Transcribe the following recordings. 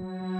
Mm-hmm.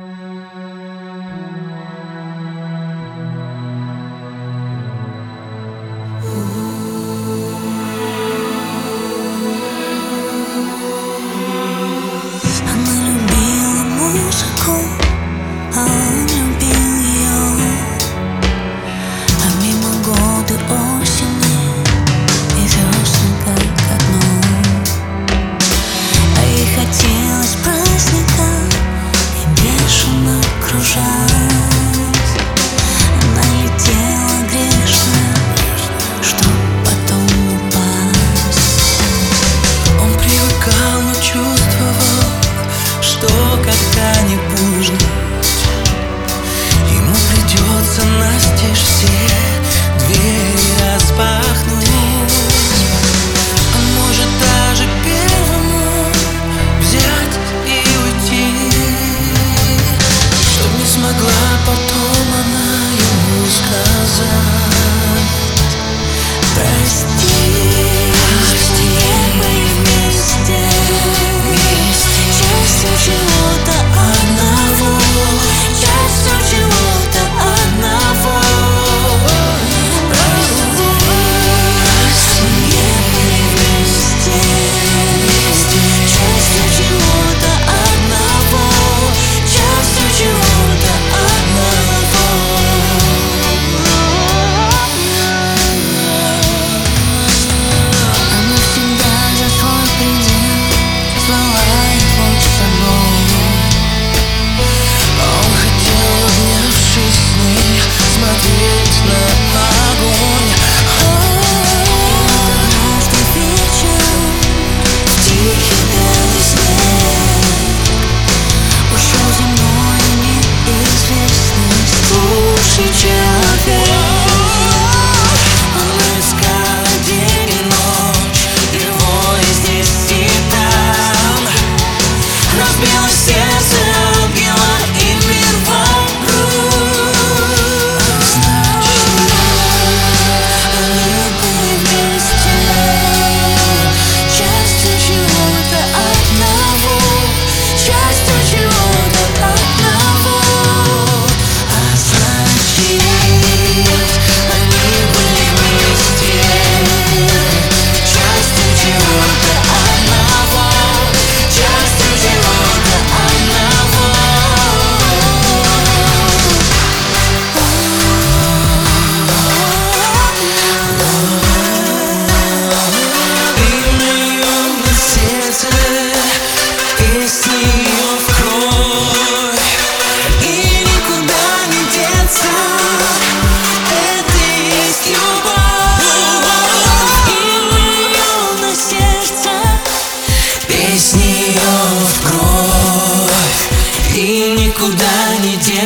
she choose?